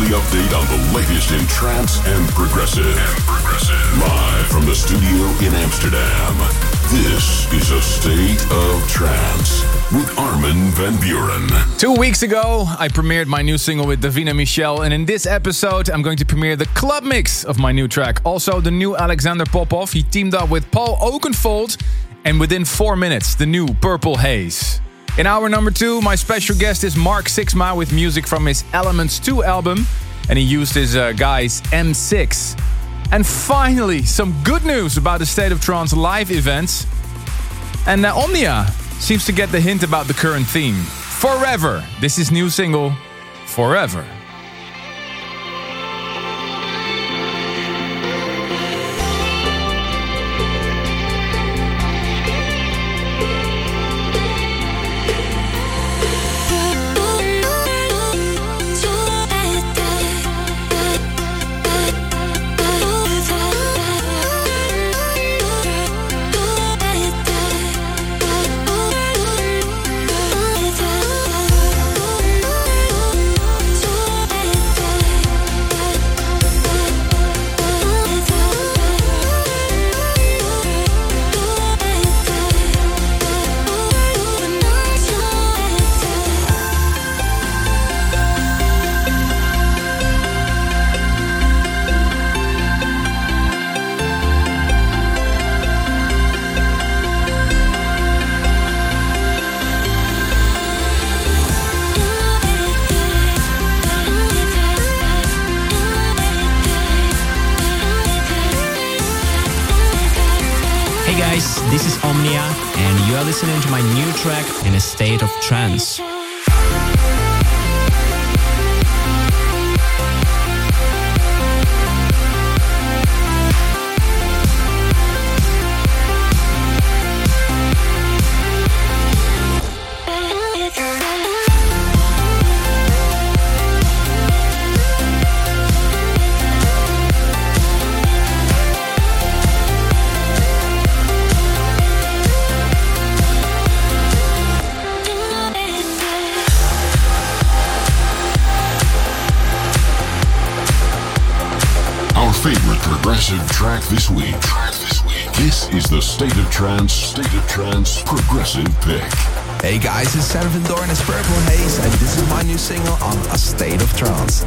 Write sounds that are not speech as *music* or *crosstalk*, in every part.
Weekly update on the latest in trance and progressive. And progressive. Live from the studio in Amsterdam. This is a state of trance with Armin van Buuren. Two weeks ago, I premiered my new single with Davina Michelle, and in this episode, I'm going to premiere the club mix of my new track. Also, the new Alexander Popov. He teamed up with Paul Oakenfold, and within four minutes, the new Purple Haze. In hour number two, my special guest is Mark Sixma with music from his Elements 2 album, and he used his uh, guy's M6. And finally, some good news about the State of Trance live events. And uh, Omnia seems to get the hint about the current theme. Forever. This is new single, Forever. Hey guys, it's Servant Dorn, it's Purple Haze, and this is my new single on A State of Trance.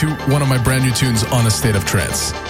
To one of my brand new tunes on A State of Trance.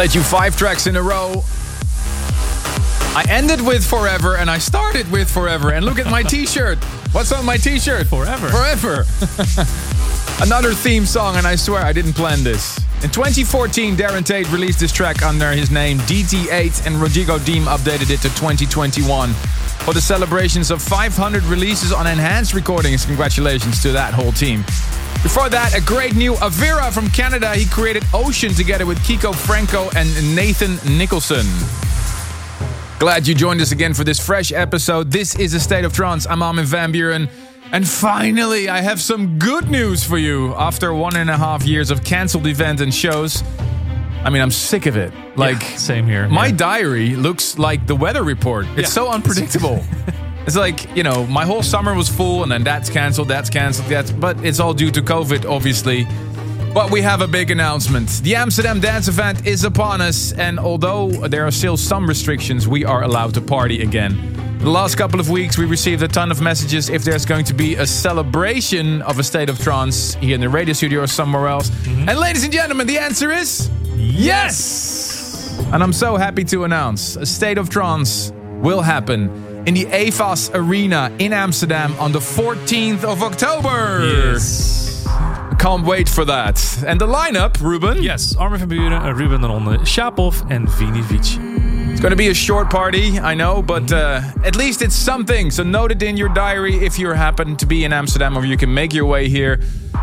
Played you five tracks in a row. I ended with Forever and I started with Forever. And look at my t shirt. What's on my t shirt? Forever. Forever. *laughs* Another theme song, and I swear I didn't plan this. In 2014, Darren Tate released this track under his name DT8, and Rodrigo Deem updated it to 2021 for the celebrations of 500 releases on enhanced recordings. Congratulations to that whole team. Before that, a great new Avira from Canada. He created Ocean together with Kiko Franco and Nathan Nicholson. Glad you joined us again for this fresh episode. This is A State of Trance. I'm Armin van Buuren. And finally, I have some good news for you. After one and a half years of cancelled events and shows, I mean, I'm sick of it. Like, Yeah, same here. My Yeah. diary looks like the weather report. It's Yeah. so unpredictable. *laughs* it's like, you know, my whole summer was full and then that's canceled, that's canceled, that's, but it's all due to COVID, obviously. But we have a big announcement. The Amsterdam Dance Event is upon us, and although there are still some restrictions, we are allowed to party again. The last couple of weeks, we received a ton of messages if there's going to be a celebration of a state of trance here in the radio studio or somewhere else. Mm-hmm. And ladies and gentlemen, the answer is yes! And I'm so happy to announce a state of trance will happen in the AFAS Arena in Amsterdam on the 14th of October. Yes. Can't wait for that. And the lineup, Ruben? Yes, Armin van Buuren, uh, Ruben de Ronde, Shapov and Vini Vici. It's going to be a short party, I know, but uh, at least it's something. So note it in your diary if you happen to be in Amsterdam or you can make your way here.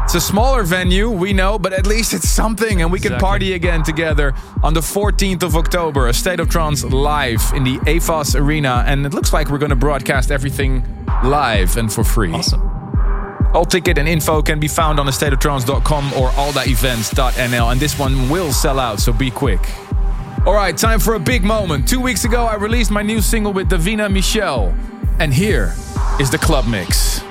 It's a smaller venue, we know, but at least it's something and we can Exactly. party again together on the 14th of October. A State of Trance live in the AFAS Arena. And it looks like we're going to broadcast everything live and for free. Awesome. All ticket and info can be found on thestateoftrance.com or allthatevents.nl. And this one will sell out, so be quick. All right, time for a big moment. Two weeks ago, I released my new single with Davina Michelle. And here is the club mix.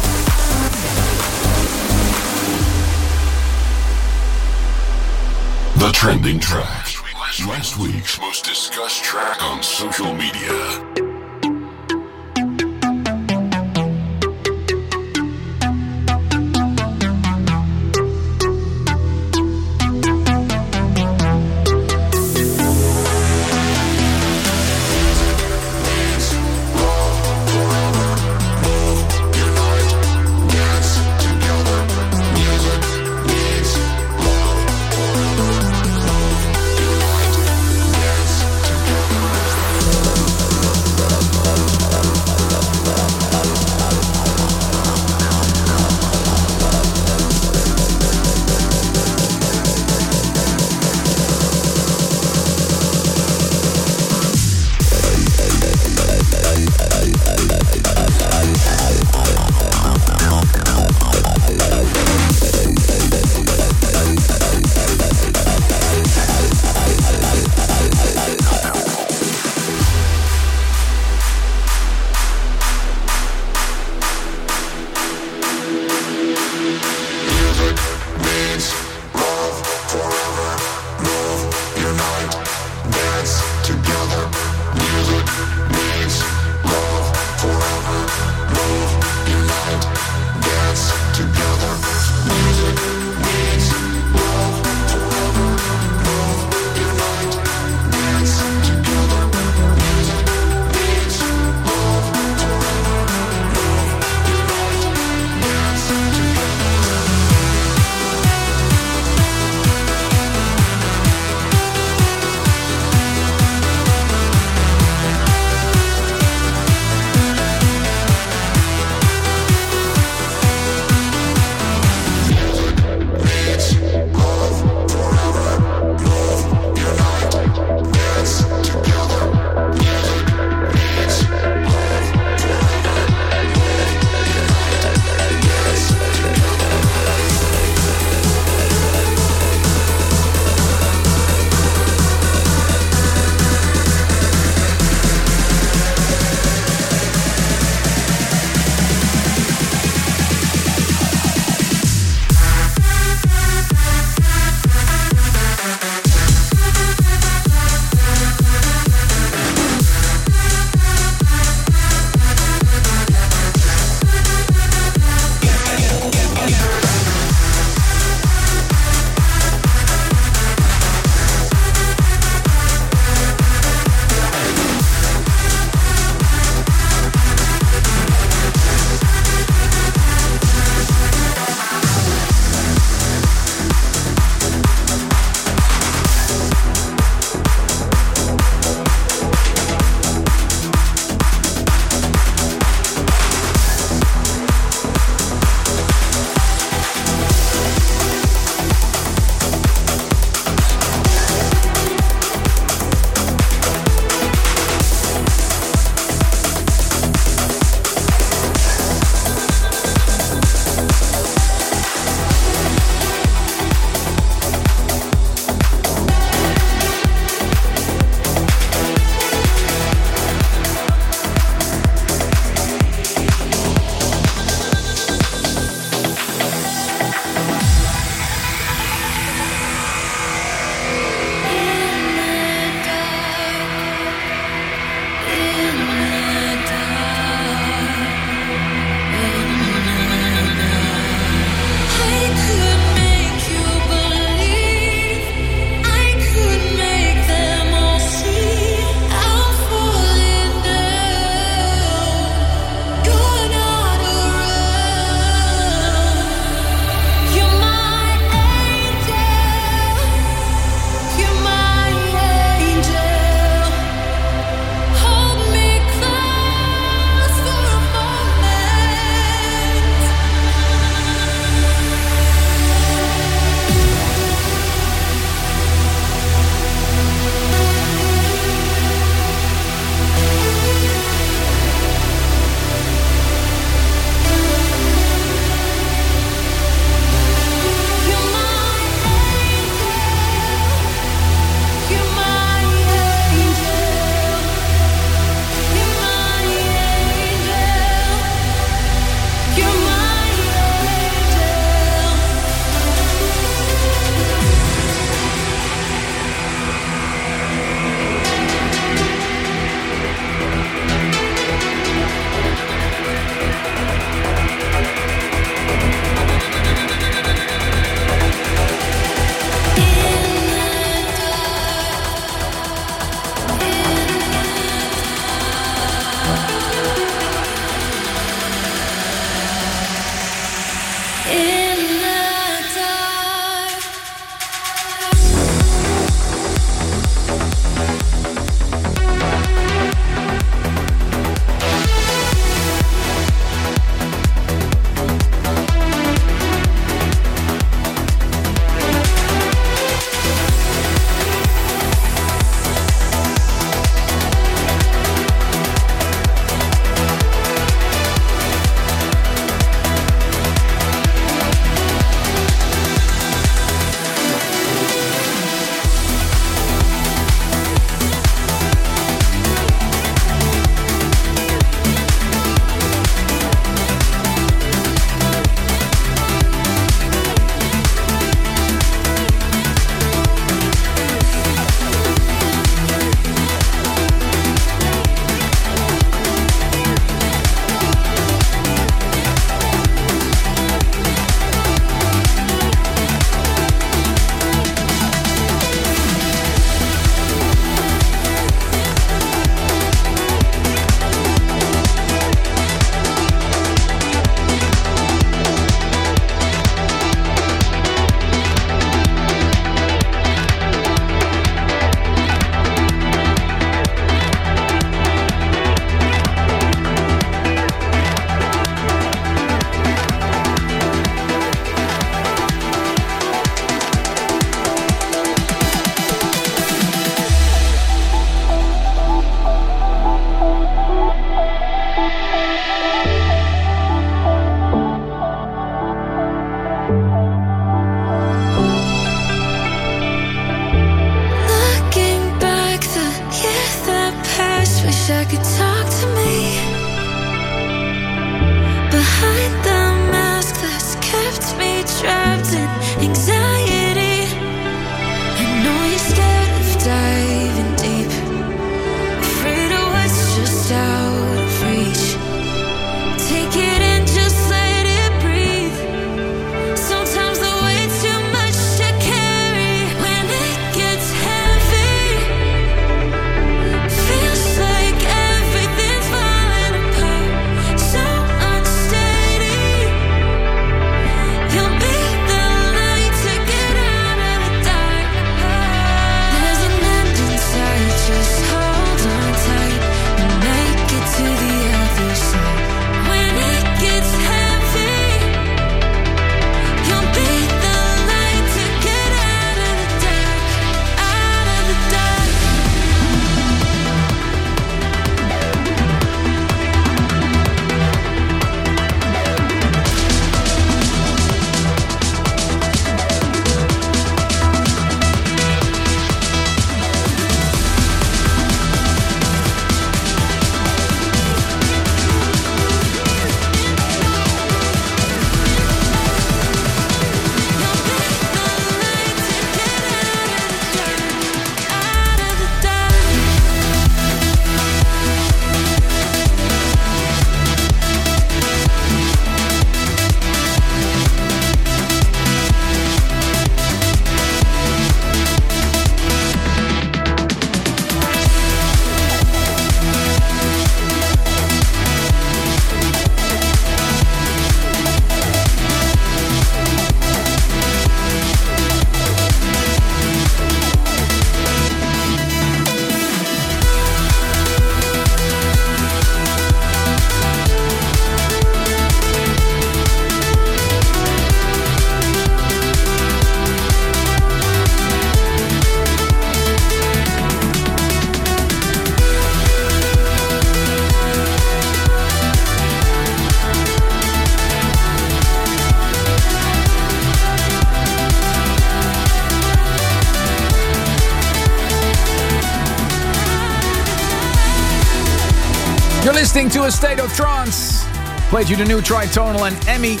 Listening to A State of Trance. Played you the new Tritonal and Emmi,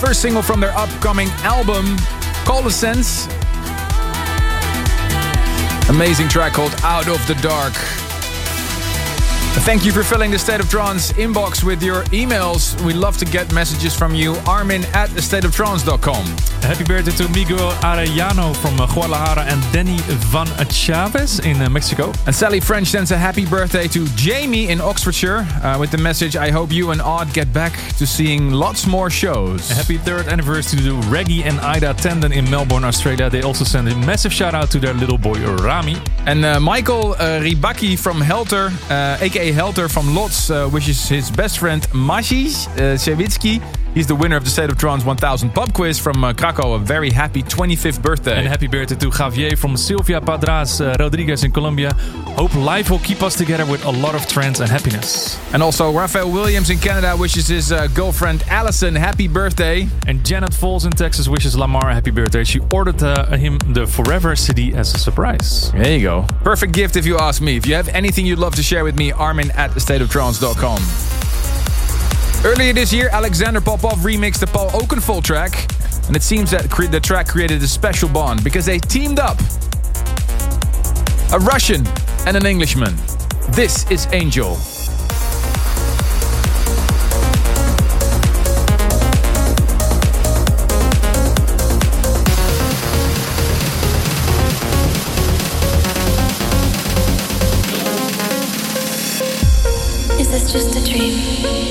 first single from their upcoming album, Coalescence. Amazing track called Out of the Dark. Thank you for filling the State of Trance inbox with your emails. We love to get messages from you. Armin at thestateoftrance.com. Happy birthday to Miguel Arellano from uh, Guadalajara and Danny Van Chavez in uh, Mexico. And Sally French sends a happy birthday to Jamie in Oxfordshire uh, with the message I hope you and Odd get back to seeing lots more shows. A happy third anniversary to Reggie and Ida Tandon in Melbourne, Australia. They also send a massive shout out to their little boy Rami. And uh, Michael uh, Ribaki from Helter, uh, aka Helter from Lots, wishes his best friend Maciej uh. He's the winner of the State of Trance 1000 pub quiz from uh, Krakow. A very happy 25th birthday. And happy birthday to Javier from Silvia Padras uh, Rodriguez in Colombia. Hope life will keep us together with a lot of trance and happiness. And also Raphael Williams in Canada wishes his uh, girlfriend Allison happy birthday. And Janet Falls in Texas wishes Lamar a happy birthday. She ordered uh, him the Forever CD as a surprise. There you go. Perfect gift if you ask me. If you have anything you'd love to share with me, Armin at thestateoftrance.com. Earlier this year, Alexander Popov remixed the Paul Oakenfold track, and it seems that cre- the track created a special bond because they teamed up. A Russian and an Englishman. This is Angel. Is this just a dream?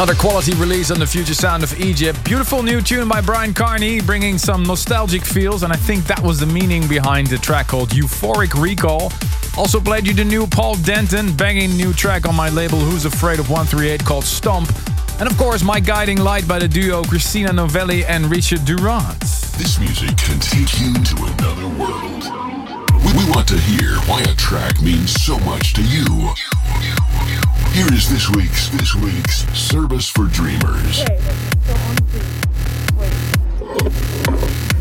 Another quality release on the future sound of Egypt. Beautiful new tune by Bryan Kearney, bringing some nostalgic feels, and I think that was the meaning behind the track called Euphoric Recall. Also played you the new Paul Denton, banging new track on my label Who's Afraid of 138 called Stomp. And of course, my guiding light by the duo Christina Novelli and Richard Durand. This music can take you to another world. We, want to hear why a track means so much to you. Here is this week's this week's service for dreamers.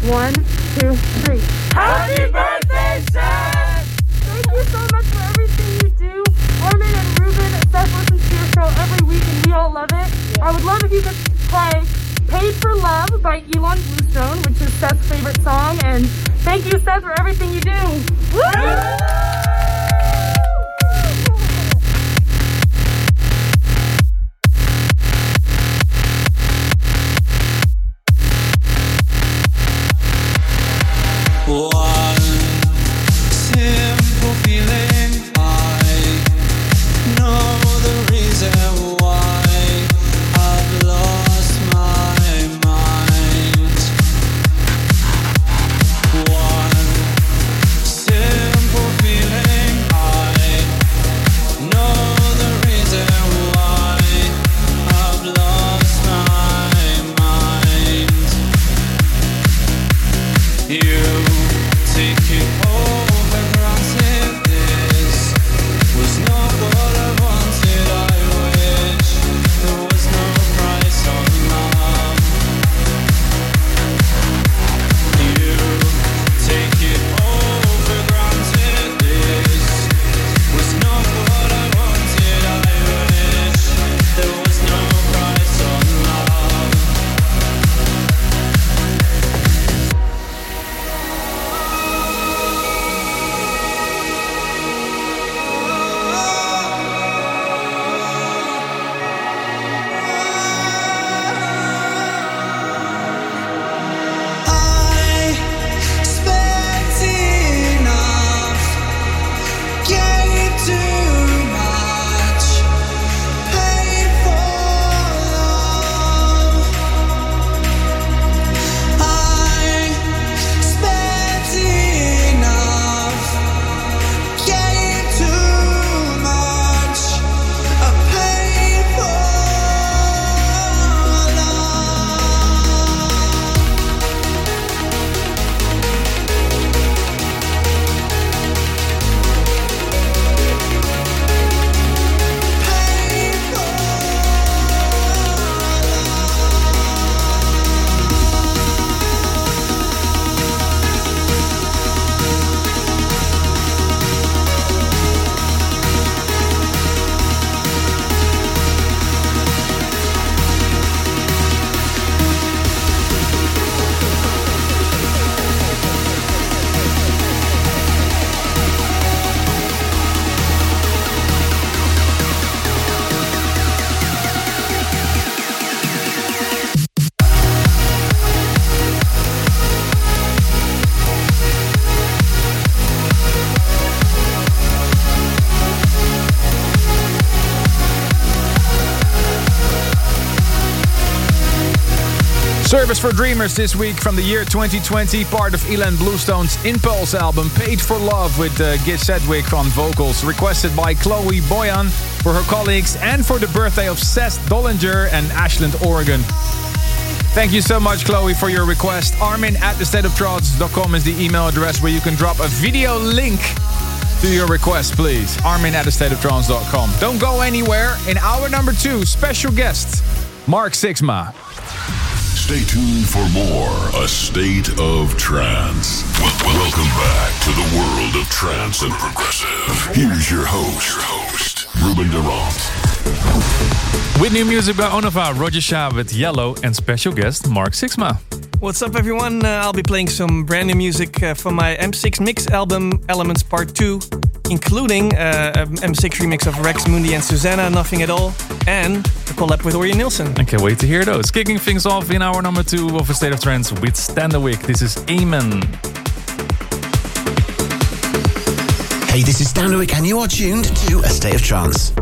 One, two, three. Happy birthday, Seth! Thank you so much for everything you do. Armin and Ruben, Seth listens to your show every week and we all love it. I would love if you could play Paid for Love by Ilan Bluestone, which is Seth's favorite song. And thank you, Seth, for everything you do. For Dreamers this week from the year 2020, part of Ilan Bluestone's Impulse album, Paid for Love with uh, Gid Sedgwick on vocals, requested by Chloe Boyan for her colleagues and for the birthday of Seth Dollinger and Ashland, Oregon. Thank you so much, Chloe, for your request. Armin at thestateoftrance.com is the email address where you can drop a video link to your request, please. Armin at thestateoftrance.com. Don't go anywhere. In hour number two, special guest, Mark Sixma. Stay tuned for more A State of Trance. Welcome back to the world of trance and progressive. Here's your host, your host, Ruben de Ronde. With new music by Onova, Roger Shah with Yellow, and special guest Mark Sixma. What's up, everyone? Uh, I'll be playing some brand new music uh, from my M6 mix album, Elements Part 2, including uh, a M6 remix of Rex Mundi and Susana, Nothing at All, and a collab with Ori Nielsen. I can't wait to hear those. Kicking things off in hour number two of A State of Trance with Standerwick. This is Amen. Hey, this is Standerwick, and you are tuned to A State of Trance.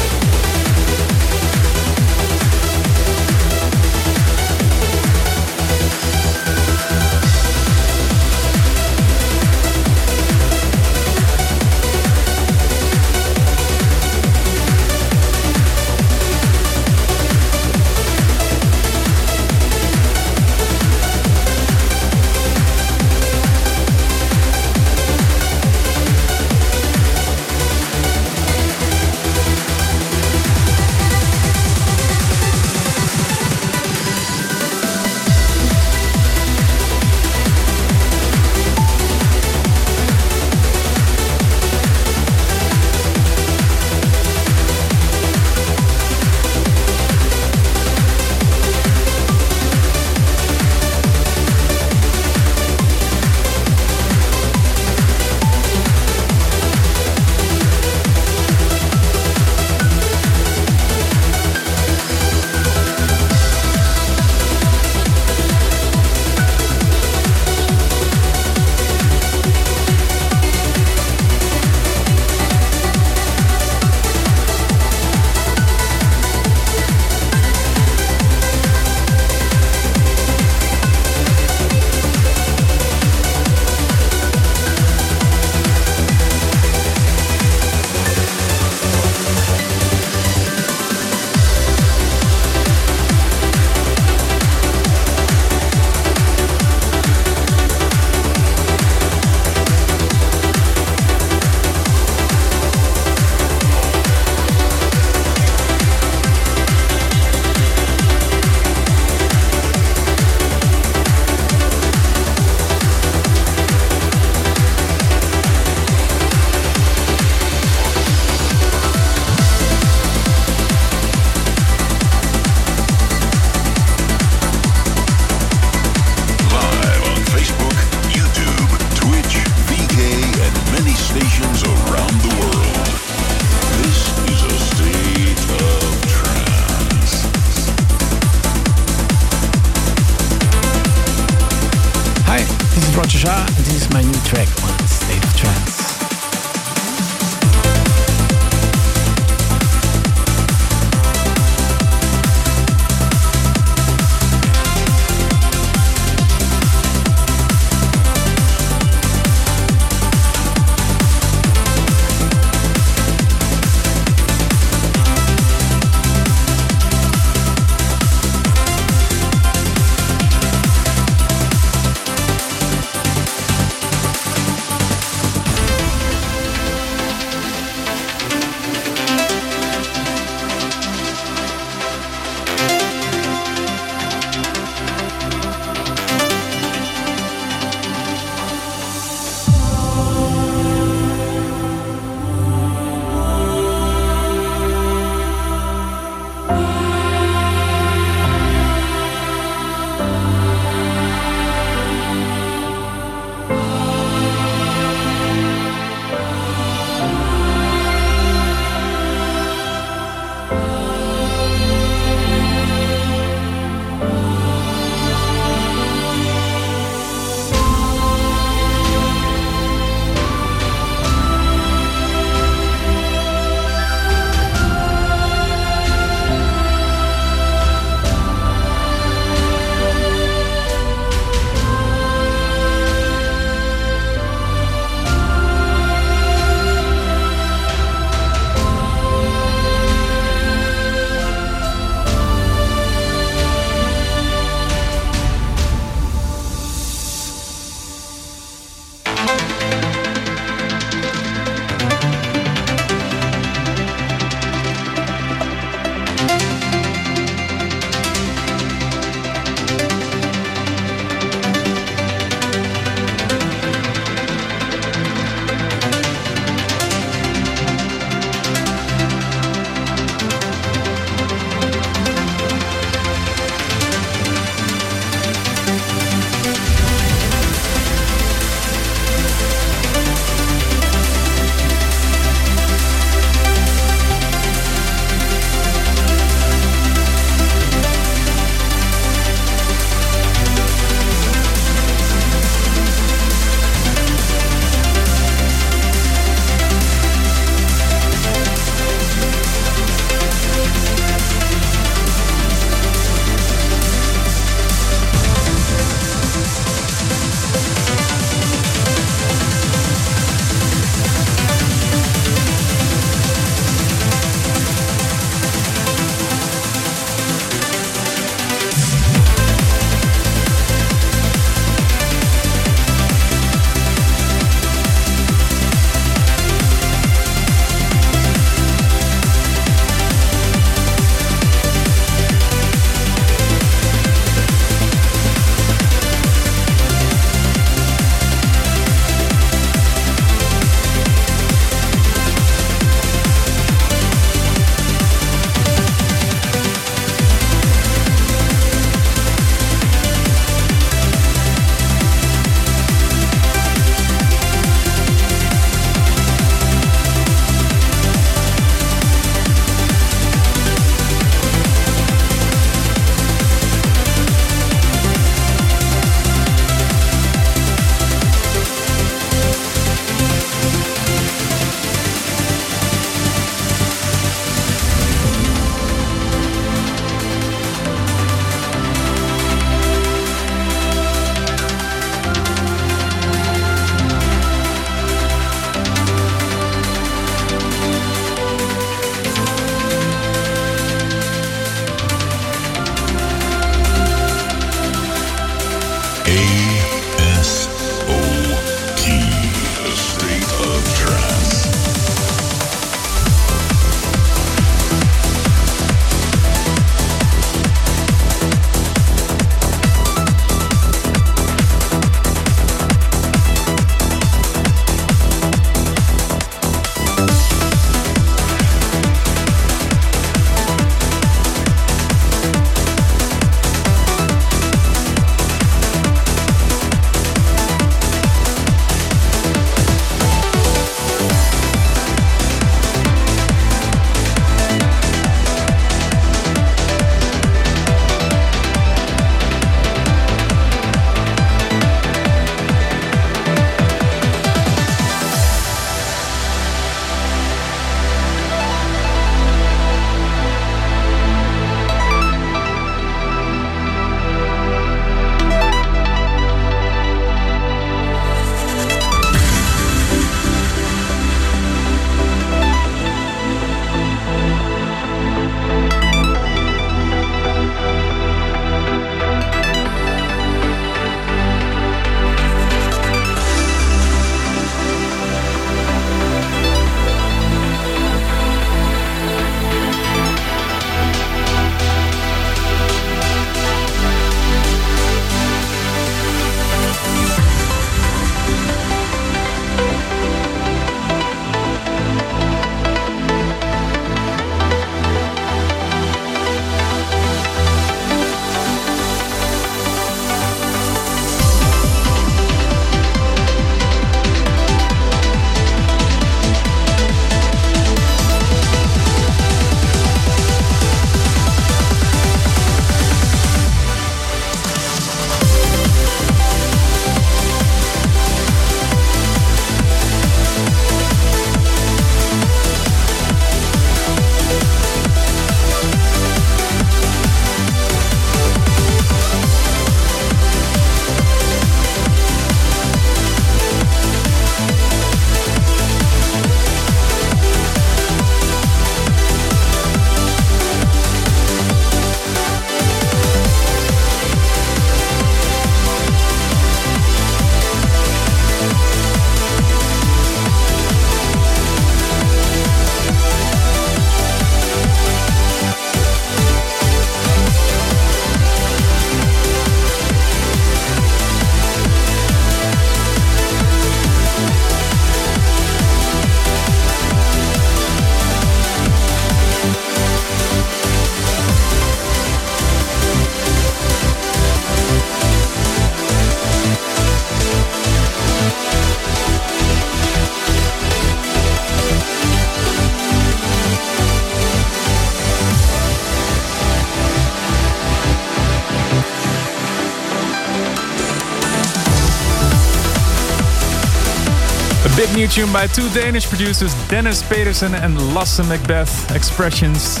Big new tune by two Danish producers, Dennis Peterson and Lasse Macbeth Expressions.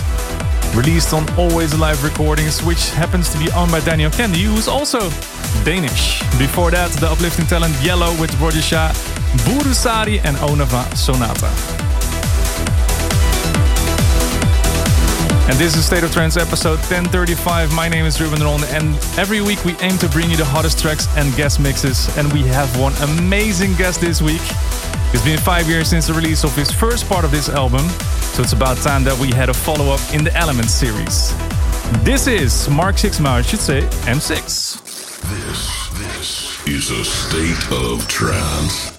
Released on Always Alive Recordings, which happens to be owned by Daniel Kandi, who's also Danish. Before that, the uplifting talent Yellow with Roger Shah, Burusari and Onava Sonata. And this is State of Trance episode 1035. My name is Ruben Ron, and every week we aim to bring you the hottest tracks and guest mixes. And we have one amazing guest this week. It's been five years since the release of his first part of this album, so it's about time that we had a follow up in the Elements series. This is Mark Sixma, I should say, M6. This, this is a state of trance.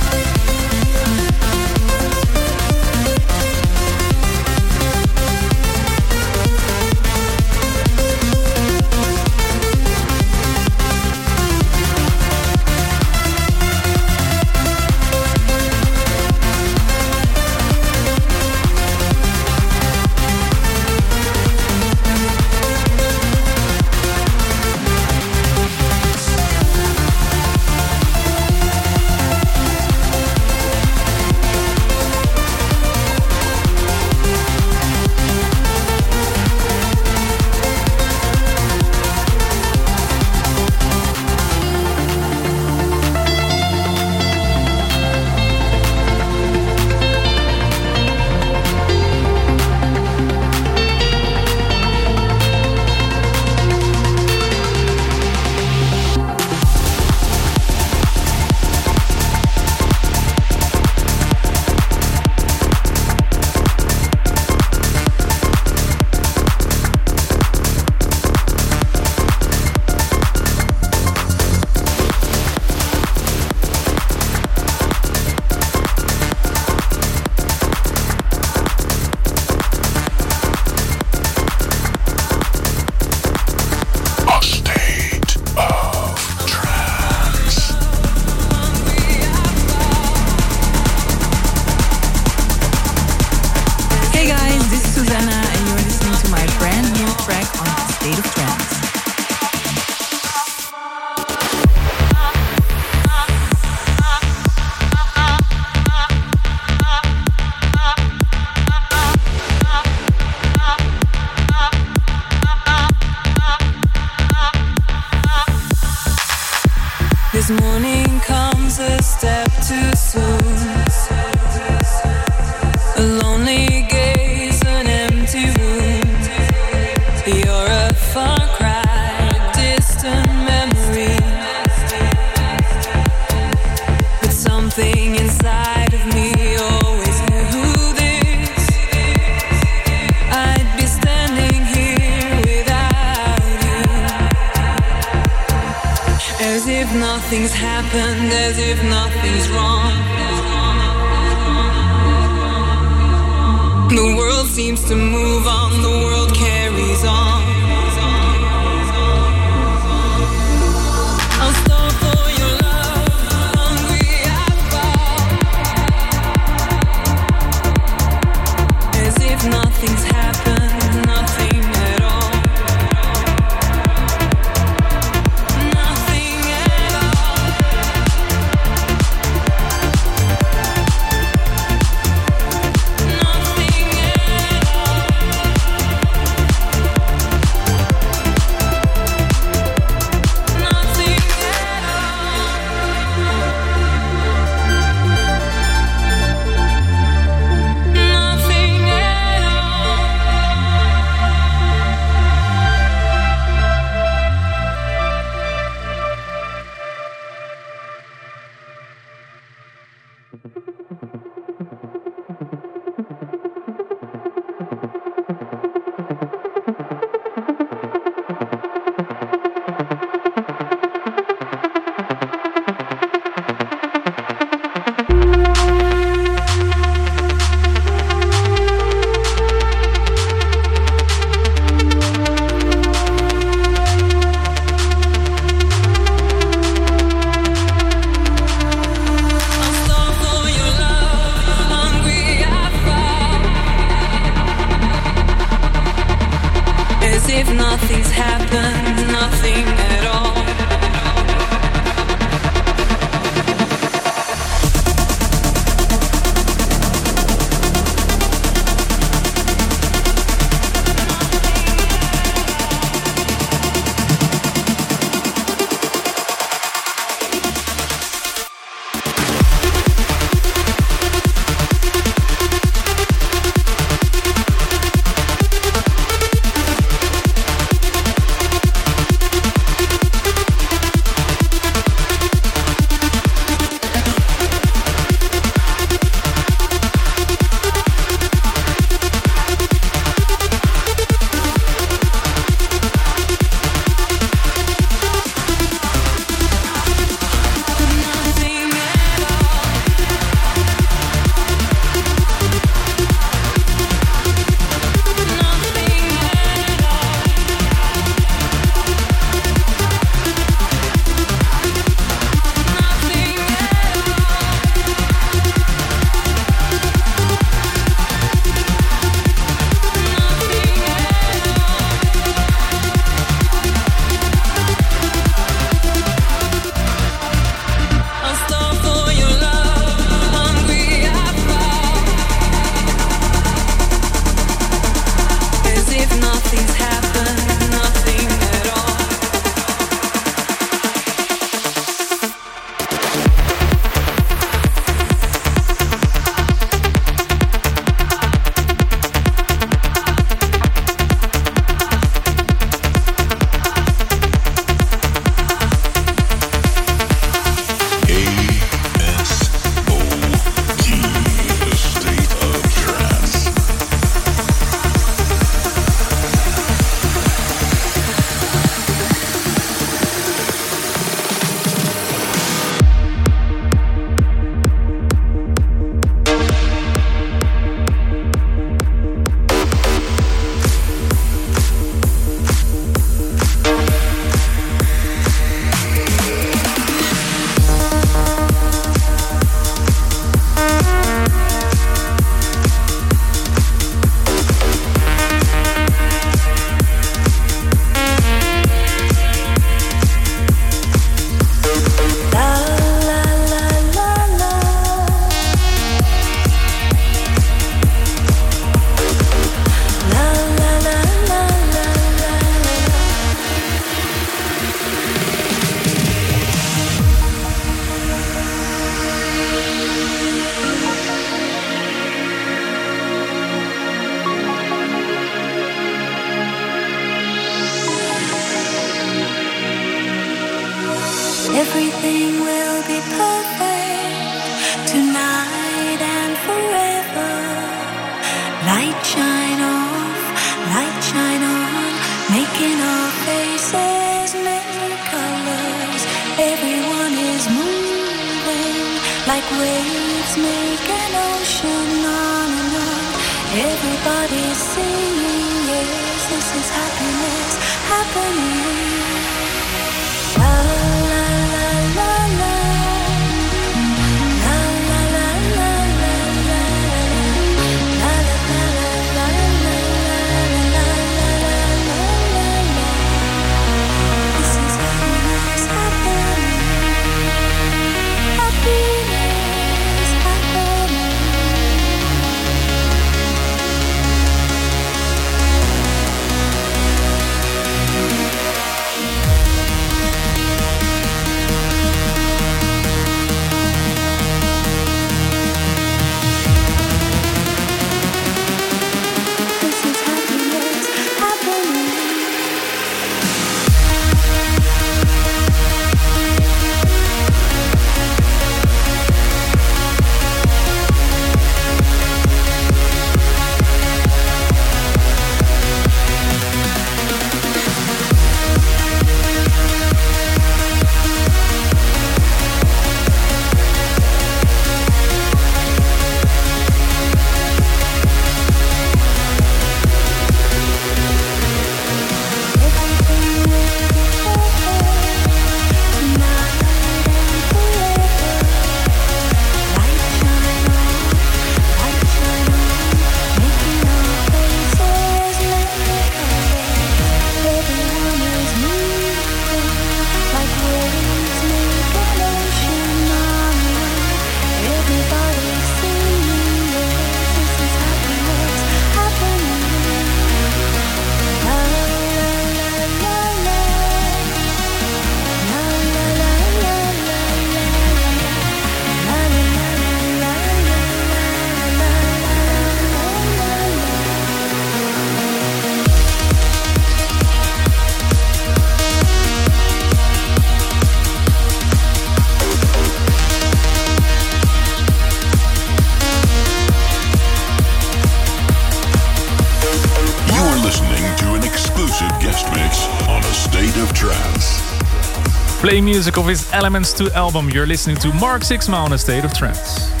music of his Elements 2 album. You're listening to Mark Sixma on a state of trance.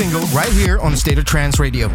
Single right here on the State of Trance Radio.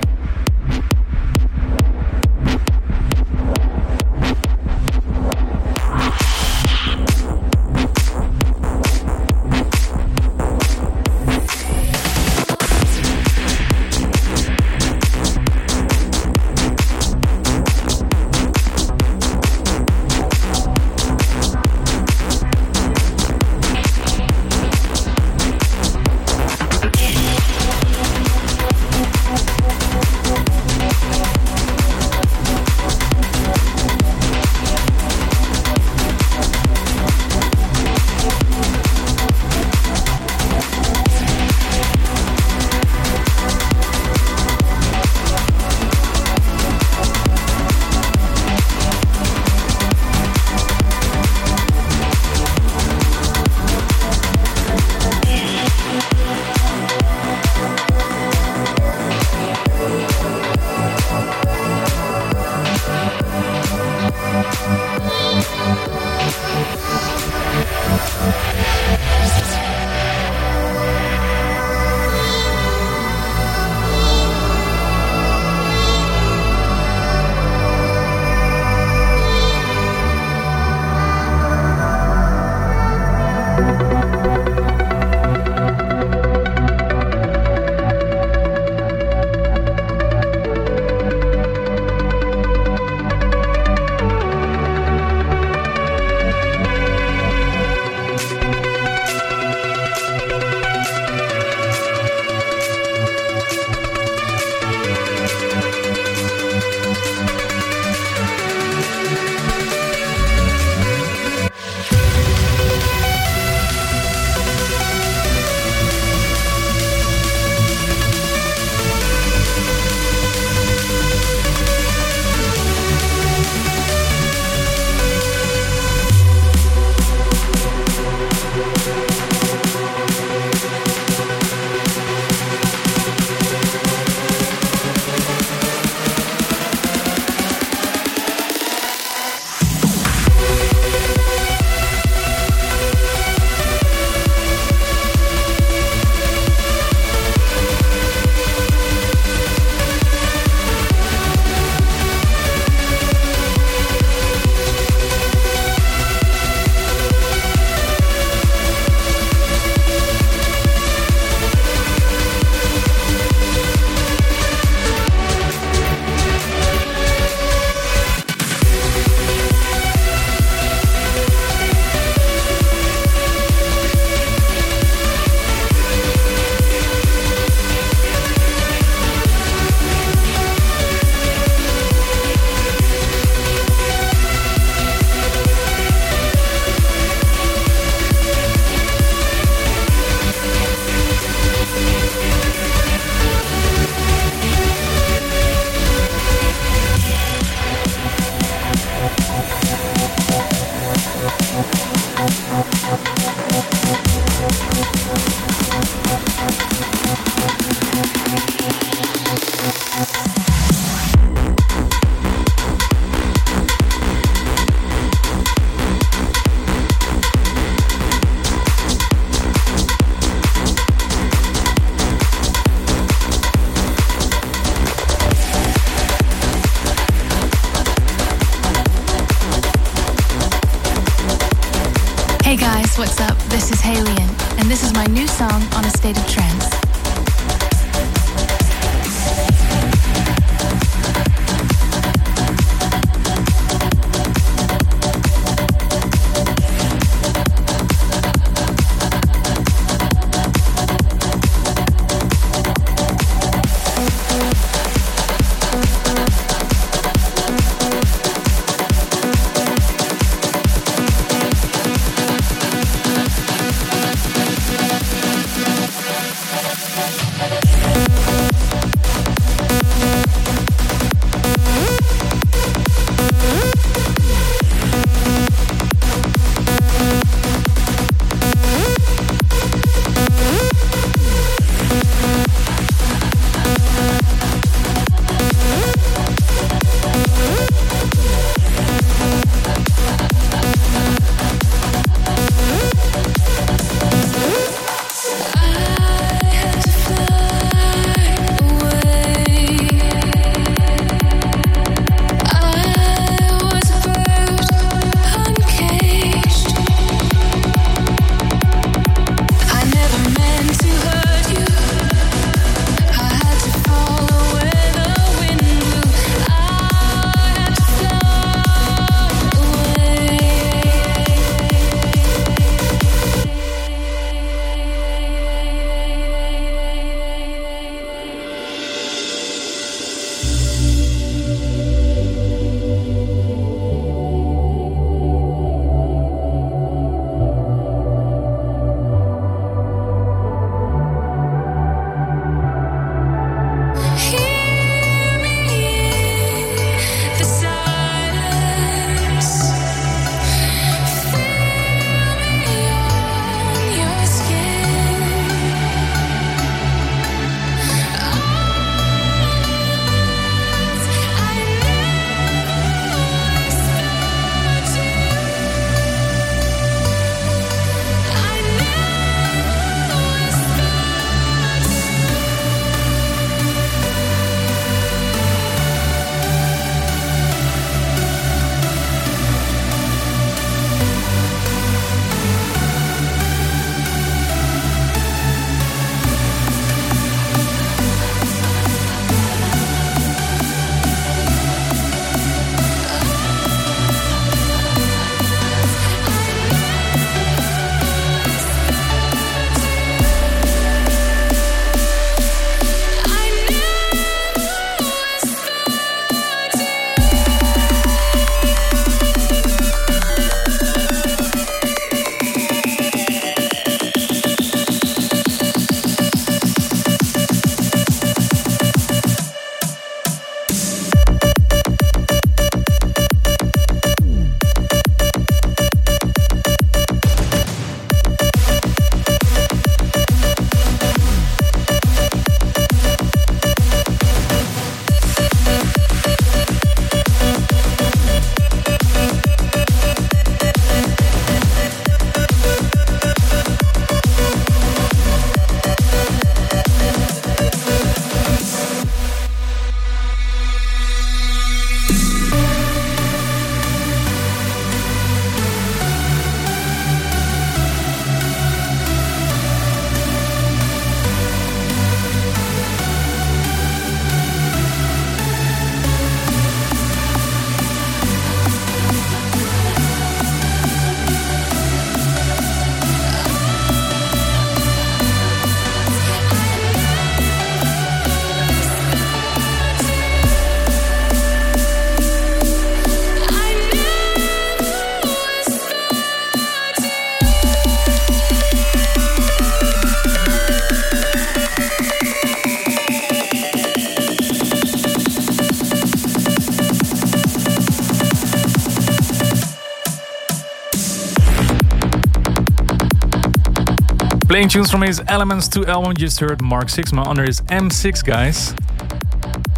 Playing tunes from his Elements 2 album, just heard Mark Sixma under his M6, guys.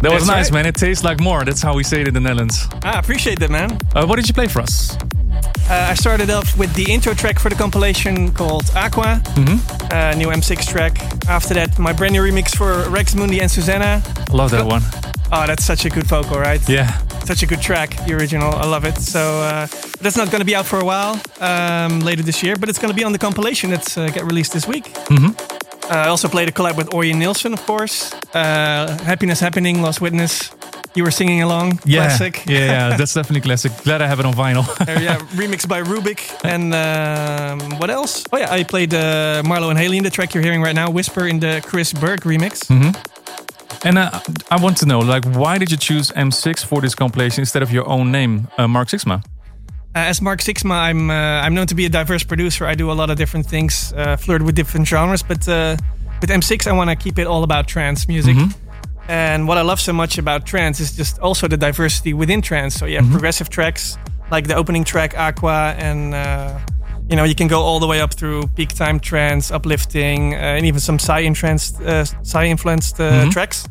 That was That's nice, right. man. It tastes like more. That's how we say it in the Netherlands. I appreciate that, man. Uh, what did you play for us? Uh, I started off with the intro track for the compilation called Aqua, Mm-hmm. uh, new M6 track. After that, my brand new remix for Rex Mundi and Susanna. I love that one. Oh, that's such a good vocal, right? Yeah. Such a good track, the original. I love it. So uh, that's not going to be out for a while um, later this year, but it's going to be on the compilation that's uh, get released this week. Mm-hmm. Uh, I also played a collab with Ørjan Nilsen, of course. Uh, Happiness Happening, Lost Witness. You were singing along. Yeah. Classic. Yeah, yeah, that's definitely classic. Glad I have it on vinyl. *laughs* Yeah, remixed by Rubik. And um, what else? Oh, yeah, I played uh, Marlo and HALIENE in the track you're hearing right now, Whisper in the Chris Berg remix. hmm And uh, I want to know, like, why did you choose M6 for this compilation instead of your own name, uh, Mark Sixma? Uh, as Mark Sixma, I'm uh, I'm known to be a diverse producer. I do a lot of different things, uh, flirt with different genres. But uh, with M6, I want to keep it all about trance music. Mhm. And what I love so much about trance is just also the diversity within trance. So you have Mhm. progressive tracks like the opening track Aqua, and uh, you know you can go all the way up through peak time trance, uplifting, uh, and even some psy influenced uh, psy influenced uh, Mhm. tracks.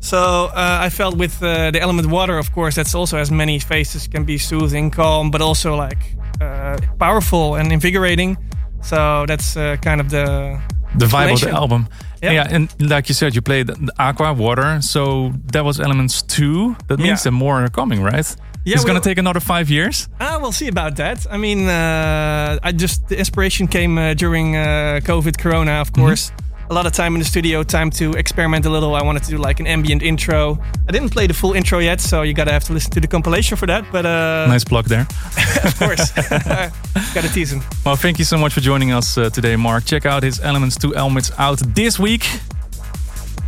So uh, I felt with uh, the element water, of course, that's also has many faces. Can be soothing, calm, but also like uh, powerful and invigorating. So that's uh, kind of the The vibe of the album. Yeah. Yeah. and like you said, you played the Aqua Water, so that was Elements 2. That means Yeah. there more are coming, right? Yeah, it's gonna take another five years. Ah, we'll see about that. I mean, uh, I just the inspiration came uh, during uh, COVID, Corona, of course. A lot of time in the studio, time to experiment a little. I wanted to do like an ambient intro. I didn't play the full intro yet, so you gotta have to listen to the compilation for that. But uh, nice plug there. *laughs* of course, *laughs* *laughs* gotta tease him. Well, thank you so much for joining us uh, today, Mark. Check out his Elements 2 album. It's out this week.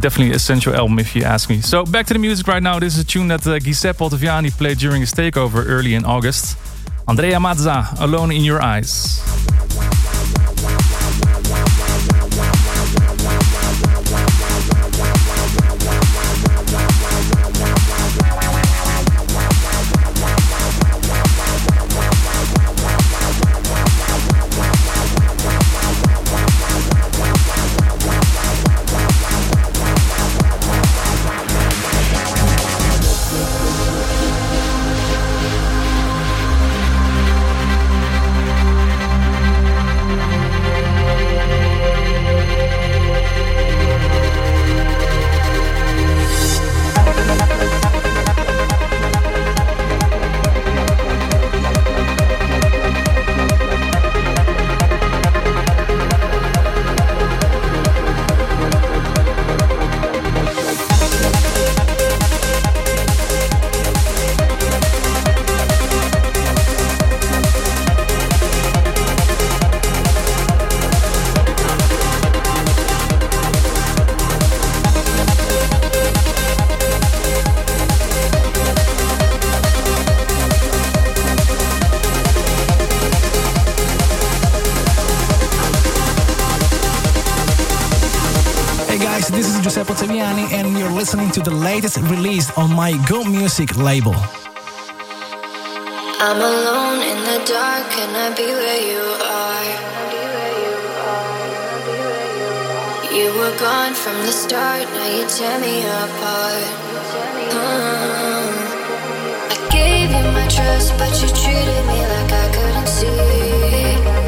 Definitely essential album, if you ask me. So, back to the music right now. This is a tune that uh, Giuseppe Ottaviani played during his takeover early in August. Andrea Mazza, Alone in Your Eyes. My Go Music label. I'm alone in the dark, can I be where you are? You were gone from the start, now you tear me apart. Uh, I gave you my trust, but you treated me like I couldn't see.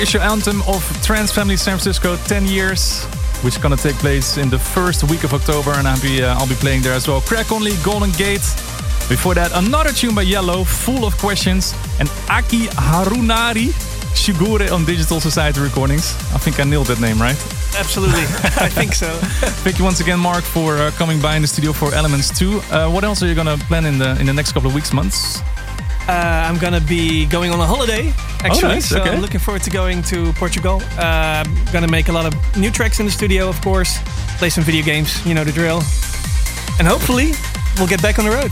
Official anthem of Trance Family San Francisco 10 years, which is gonna take place in the first week of October, and I'll be uh, I'll be playing there as well. Crack Only, Golden Gate. Before that, another tune by Yellow, full of questions, and Aki Harunari Shigure on Digital Society Recordings. I think I nailed that name, right? Absolutely, I *laughs* think so. Thank you once again, Mark, for uh, coming by in the studio for Elements 2. Uh, what else are you gonna plan in the in the next couple of weeks, months? Uh, I'm gonna be going on a holiday actually, nice, so okay. I'm looking forward to going to Portugal. Uh, I'm gonna make a lot of new tracks in the studio, of course. Play some video games, you know the drill. And hopefully, we'll get back on the road.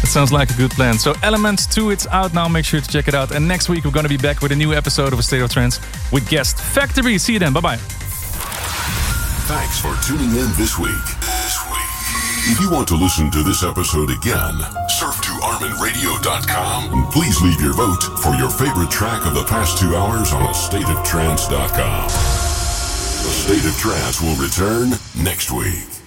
That sounds like a good plan. So Elements 2, it's out now. Make sure to check it out. And next week, we're going to be back with a new episode of A State of Trance with guest Factor B. See you then. Bye-bye. Thanks for tuning in this week. This week. If you want to listen to this episode again, and please leave your vote for your favorite track of the past two hours on StateOfTrance.com. The State of Trance will return next week.